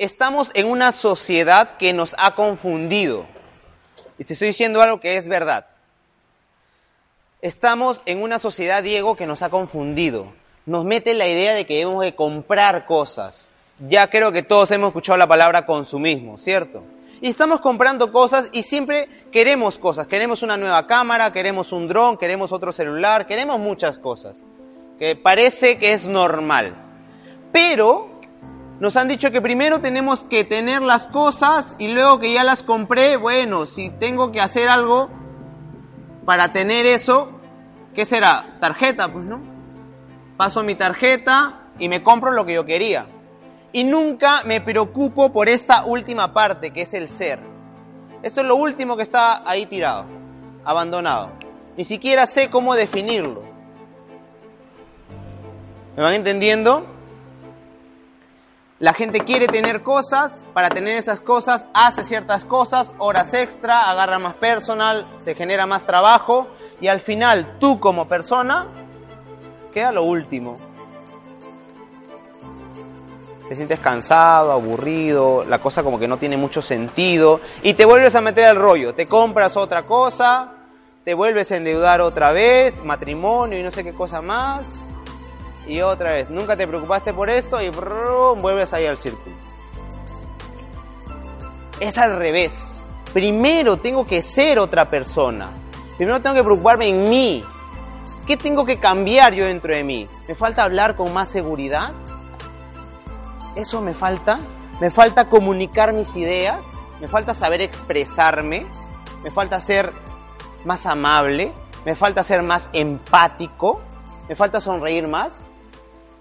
estamos en una sociedad que nos ha confundido. Y te estoy diciendo algo que es verdad. Estamos en una sociedad, Diego, que nos ha confundido. Nos mete la idea de que debemos de comprar cosas. Ya creo que todos hemos escuchado la palabra consumismo, ¿cierto? Y estamos comprando cosas y siempre queremos cosas. Queremos una nueva cámara, queremos un dron, queremos otro celular, queremos muchas cosas. Que parece que es normal. Pero nos han dicho que primero tenemos que tener las cosas y luego que ya las compré, bueno, si tengo que hacer algo, para tener eso, ¿qué será? Tarjeta, pues, ¿no? Paso mi tarjeta y me compro lo que yo quería. Y nunca me preocupo por esta última parte, que es el ser. Esto es lo último que está ahí tirado, abandonado. Ni siquiera sé cómo definirlo. ¿Me van entendiendo? La gente quiere tener cosas, para tener esas cosas hace ciertas cosas, horas extra, agarra más personal, se genera más trabajo y al final tú como persona queda lo último. Te sientes cansado, aburrido, la cosa como que no tiene mucho sentido y te vuelves a meter al rollo, te compras otra cosa, te vuelves a endeudar otra vez, matrimonio y no sé qué cosa más y otra vez. Nunca te preocupaste por esto y vuelves ahí al círculo. Es al revés. Primero tengo que ser otra persona. Primero tengo que preocuparme en mí. ¿Qué tengo que cambiar yo dentro de mí? ¿Me falta hablar con más seguridad? ¿Eso me falta? ¿Me falta comunicar mis ideas? ¿Me falta saber expresarme? ¿Me falta ser más amable? ¿Me falta ser más empático? ¿Me falta sonreír más?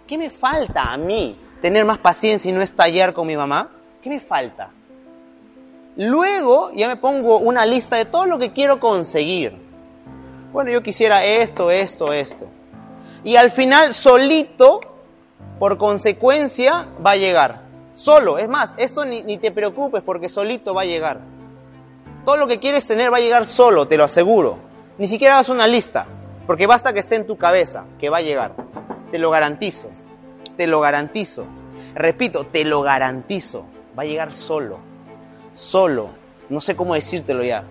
¿Qué me falta a mí? ¿Tener más paciencia y no estallar con mi mamá? ¿Qué me falta? Luego ya me pongo una lista de todo lo que quiero conseguir. Bueno, yo quisiera esto, esto, esto. Y al final solito, por consecuencia, va a llegar. Solo, es más, esto ni, te preocupes porque solito va a llegar. Todo lo que quieres tener va a llegar solo, te lo aseguro. Ni siquiera hagas una lista, porque basta que esté en tu cabeza, que va a llegar. Te lo garantizo te lo garantizo. Repito, te lo garantizo. Va a llegar solo. Solo. No sé cómo decírtelo ya.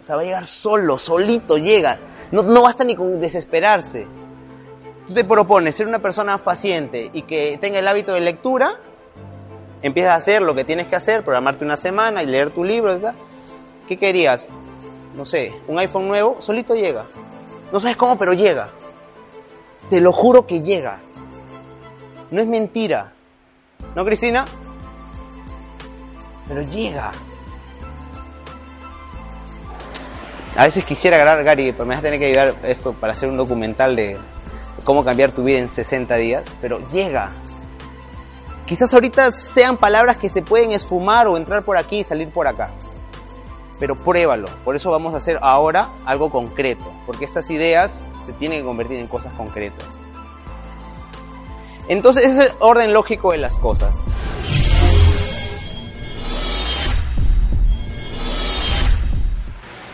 O sea, va a llegar solo, solito llegas. No, no basta ni con desesperarse. Tú te propones ser una persona paciente y que tenga el hábito de lectura, empiezas a hacer lo que tienes que hacer, programarte una semana y leer tu libro. ¿Qué querías? No sé, un iPhone nuevo, solito llega. No sabes cómo, pero llega. Te lo juro que llega. No es mentira. ¿No, Cristina? Pero llega. A veces quisiera agarrar, Gary, pero me vas a tener que ayudar esto para hacer un documental de cómo cambiar tu vida en 60 días, pero llega. Quizás ahorita sean palabras que se pueden esfumar o entrar por aquí y salir por acá. Pero pruébalo. Por eso vamos a hacer ahora algo concreto, porque estas ideas se tiene que convertir en cosas concretas. Entonces, ese es el orden lógico de las cosas.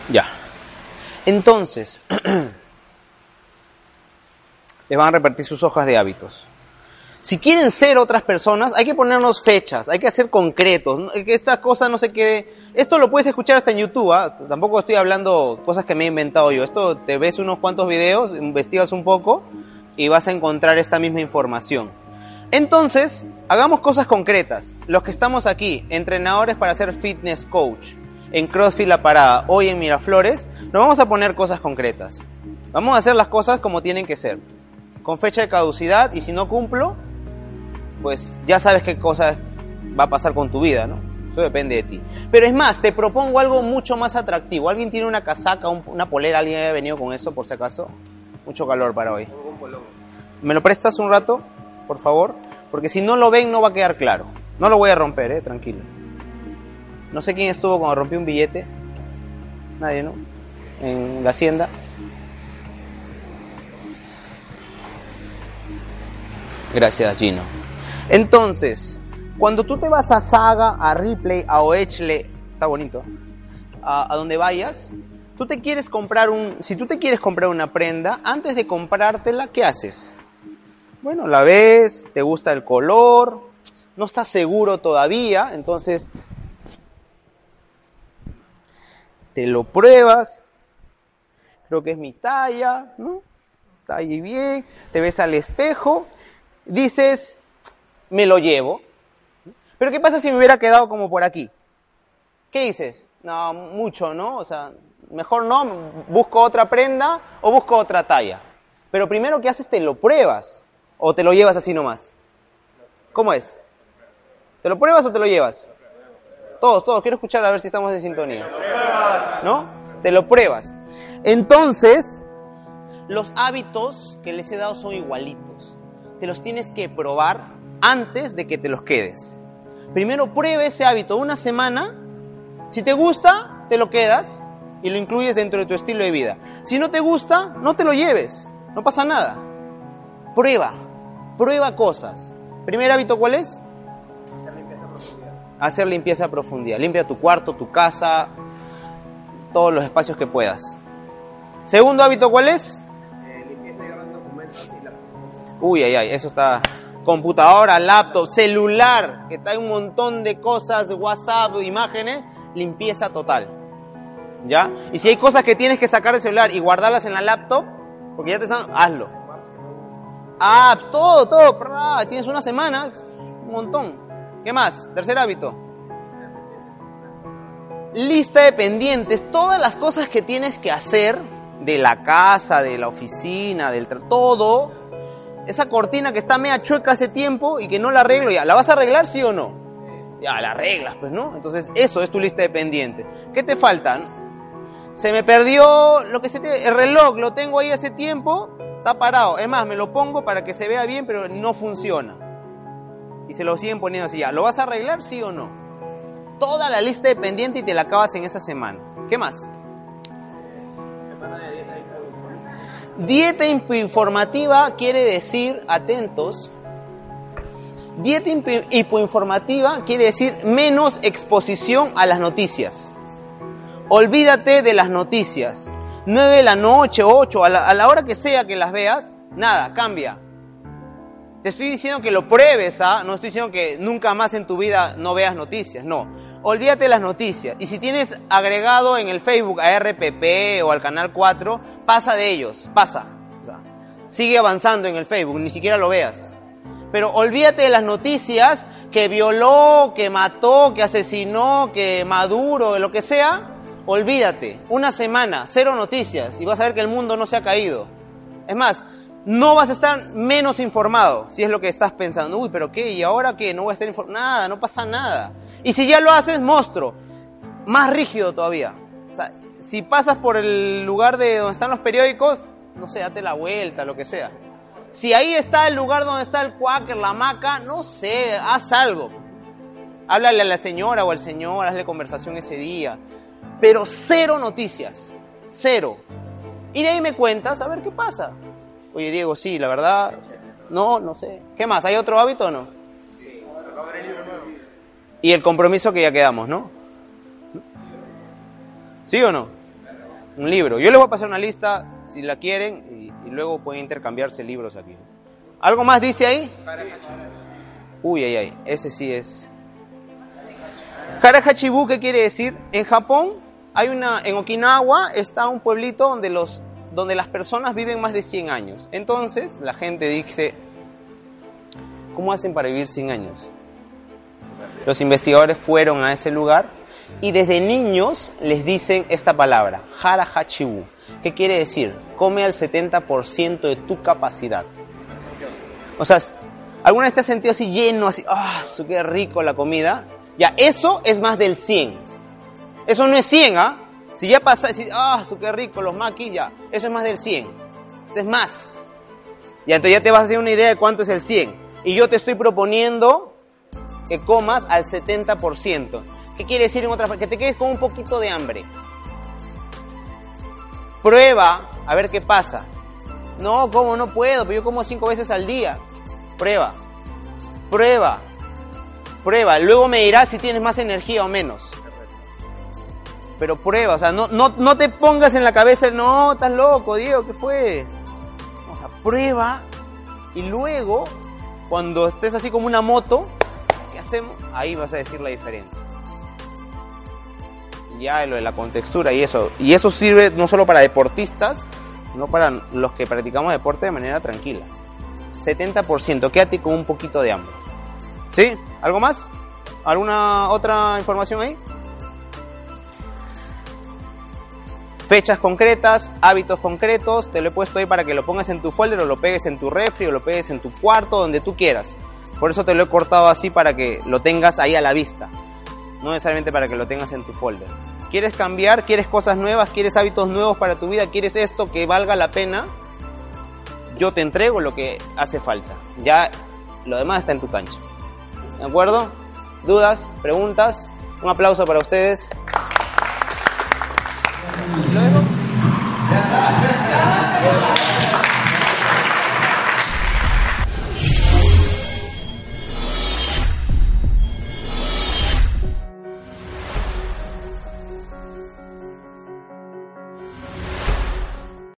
Ya. Entonces, les van a repartir sus hojas de hábitos. Si quieren ser otras personas, hay que ponernos fechas, hay que hacer concretos, que esta cosa no se quede esto lo puedes escuchar hasta en YouTube, ¿ah? tampoco estoy hablando cosas que me he inventado yo. Esto te ves unos cuantos videos, investigas un poco y vas a encontrar esta misma información. Entonces, hagamos cosas concretas. Los que estamos aquí, entrenadores para ser fitness coach, en CrossFit La Parada, hoy en Miraflores, nos vamos a poner cosas concretas. Vamos a hacer las cosas como tienen que ser, con fecha de caducidad y si no cumplo, pues ya sabes qué cosa va a pasar con tu vida, ¿no? Depende de ti. Pero es más, te propongo algo mucho más atractivo. ¿Alguien tiene una casaca, una polera? ¿Alguien ha venido con eso por si acaso? Mucho calor para hoy. ¿Me lo prestas un rato, por favor? Porque si no lo ven no va a quedar claro. No lo voy a romper, eh, tranquilo. No sé quién estuvo cuando rompí un billete. Nadie, ¿no? En la hacienda. Gracias, Gino. Entonces, cuando tú te vas a Saga, a Ripley, a Oechle, está bonito, a, donde vayas, tú te quieres comprar un, si tú te quieres comprar una prenda, antes de comprártela, ¿qué haces? Bueno, la ves, te gusta el color, no estás seguro todavía, entonces te lo pruebas, creo que es mi talla, ¿no? Está bien, te ves al espejo, dices, me lo llevo. Pero ¿qué pasa si me hubiera quedado como por aquí? ¿Qué dices? No, mucho, ¿no? O sea, mejor no, busco otra prenda o busco otra talla. Pero primero, ¿qué haces? Te lo pruebas o te lo llevas así nomás. ¿Cómo es? ¿Te lo pruebas o te lo llevas? Todos, todos, quiero escuchar a ver si estamos en sintonía. ¿No? Te lo pruebas. Entonces, los hábitos que les he dado son igualitos. Te los tienes que probar antes de que te los quedes. Primero pruebe ese hábito una semana. Si te gusta, te lo quedas y lo incluyes dentro de tu estilo de vida. Si no te gusta, no te lo lleves. No pasa nada. Prueba. Prueba cosas. Primer hábito, ¿cuál es? Hacer limpieza a profundidad. Limpia tu cuarto, tu casa, todos los espacios que puedas. Segundo hábito, ¿cuál es? Uy, ay, ay, eso está. Computadora, laptop, celular, que está un montón de cosas, WhatsApp, imágenes, limpieza total. ¿Ya? Y si hay cosas que tienes que sacar del celular y guardarlas en la laptop, porque ya te están, hazlo. Ah, todo, todo, tienes una semana, un montón. ¿Qué más? Tercer hábito. Lista de pendientes, todas las cosas que tienes que hacer de la casa, de la oficina, del todo. Esa cortina que está media chueca hace tiempo y que no la arreglo ya. ¿La vas a arreglar sí o no? Ya, la arreglas, pues, ¿no? Entonces, eso es tu lista de pendientes. ¿Qué te faltan? Se me perdió lo que se te... el reloj, lo tengo ahí hace tiempo, está parado. Es más, me lo pongo para que se vea bien, pero no funciona. Y se lo siguen poniendo así ya. ¿Lo vas a arreglar sí o no? Toda la lista de pendientes y te la acabas en esa semana. ¿Qué más? Dieta hipoinformativa quiere decir, atentos, dieta hipoinformativa quiere decir menos exposición a las noticias. Olvídate de las noticias. 9 de la noche, 8, a la, hora que sea que las veas, nada, cambia. Te estoy diciendo que lo pruebes, ¿ah? No estoy diciendo que nunca más en tu vida no veas noticias, no. Olvídate de las noticias. Y si tienes agregado en el Facebook a RPP o al Canal 4, pasa de ellos, pasa. sigue avanzando en el Facebook, ni siquiera lo veas. Pero olvídate de las noticias que violó, que mató, que asesinó, que Maduro, lo que sea, olvídate, una semana, cero noticias y vas a ver que el mundo no se ha caído. Es más, no vas a estar menos informado si es lo que estás pensando. Uy, pero ¿qué? ¿Y ahora qué? No voy a estar informado. Nada, no pasa nada. Y si ya lo haces, monstruo, más rígido todavía. O sea, si pasas por el lugar de donde están los periódicos, no sé, date la vuelta, lo que sea. Si ahí está el lugar donde está el cuáquer, la hamaca, no sé, haz algo. Háblale a la señora o al señor, hazle conversación ese día pero cero noticias, cero. Y de ahí me cuentas a ver qué pasa. Oye, Diego, sí, la verdad, no, no sé. ¿Qué más? ¿Hay otro hábito o no? Y el compromiso que ya quedamos, ¿no? ¿Sí o no? Un libro. Yo les voy a pasar una lista, si la quieren, y, luego pueden intercambiarse libros aquí. ¿Algo más dice ahí? Uy, ay, ay, ese sí es. Harahachibu, ¿qué quiere decir? En Japón hay una, en Okinawa está un pueblito donde, los, donde las personas viven más de 100 años. Entonces la gente dice, ¿cómo hacen para vivir 100 años? Los investigadores fueron a ese lugar y desde niños les dicen esta palabra, hara hachibu, ¿Qué quiere decir? Come al 70% de tu capacidad. O sea, ¿alguna vez te has sentido así lleno, así, ah, qué rico la comida? Ya, eso es más del 100. Eso no es 100, ¿ah? Si ya pasa, si, ah, su qué rico, los maquis. Eso es más del 100. Eso es más. Ya, entonces ya te vas a hacer una idea de cuánto es el 100. Y yo te estoy proponiendo que comas al 70%. ¿Qué quiere decir en otra Que te quedes con un poquito de hambre. Prueba a ver qué pasa. No, ¿cómo no puedo? Pero yo como cinco veces al día. Prueba. Prueba. Prueba. Luego me dirás si tienes más energía o menos pero prueba, o sea, no, no, no te pongas en la cabeza, no, estás loco, Diego, ¿qué fue? O sea, prueba y luego, cuando estés así como una moto, ahí vas a decir la diferencia. Ya lo de la contextura y eso. Y eso sirve no solo para deportistas, sino para los que practicamos deporte de manera tranquila. 70%, quédate con un poquito de hambre. ¿Sí? ¿Algo más? ¿Alguna otra información ahí? Fechas concretas, hábitos concretos, te lo he puesto ahí para que lo pongas en tu folder o lo pegues en tu refri o lo pegues en tu cuarto, donde tú quieras. Por eso te lo he cortado así para que lo tengas ahí a la vista. No necesariamente para que lo tengas en tu folder. ¿Quieres cambiar? ¿Quieres cosas nuevas? ¿Quieres hábitos nuevos para tu vida? ¿Quieres esto que valga la pena? Yo te entrego lo que hace falta. Ya lo demás está en tu cancha. ¿De acuerdo? ¿Dudas? ¿Preguntas? Un aplauso para ustedes.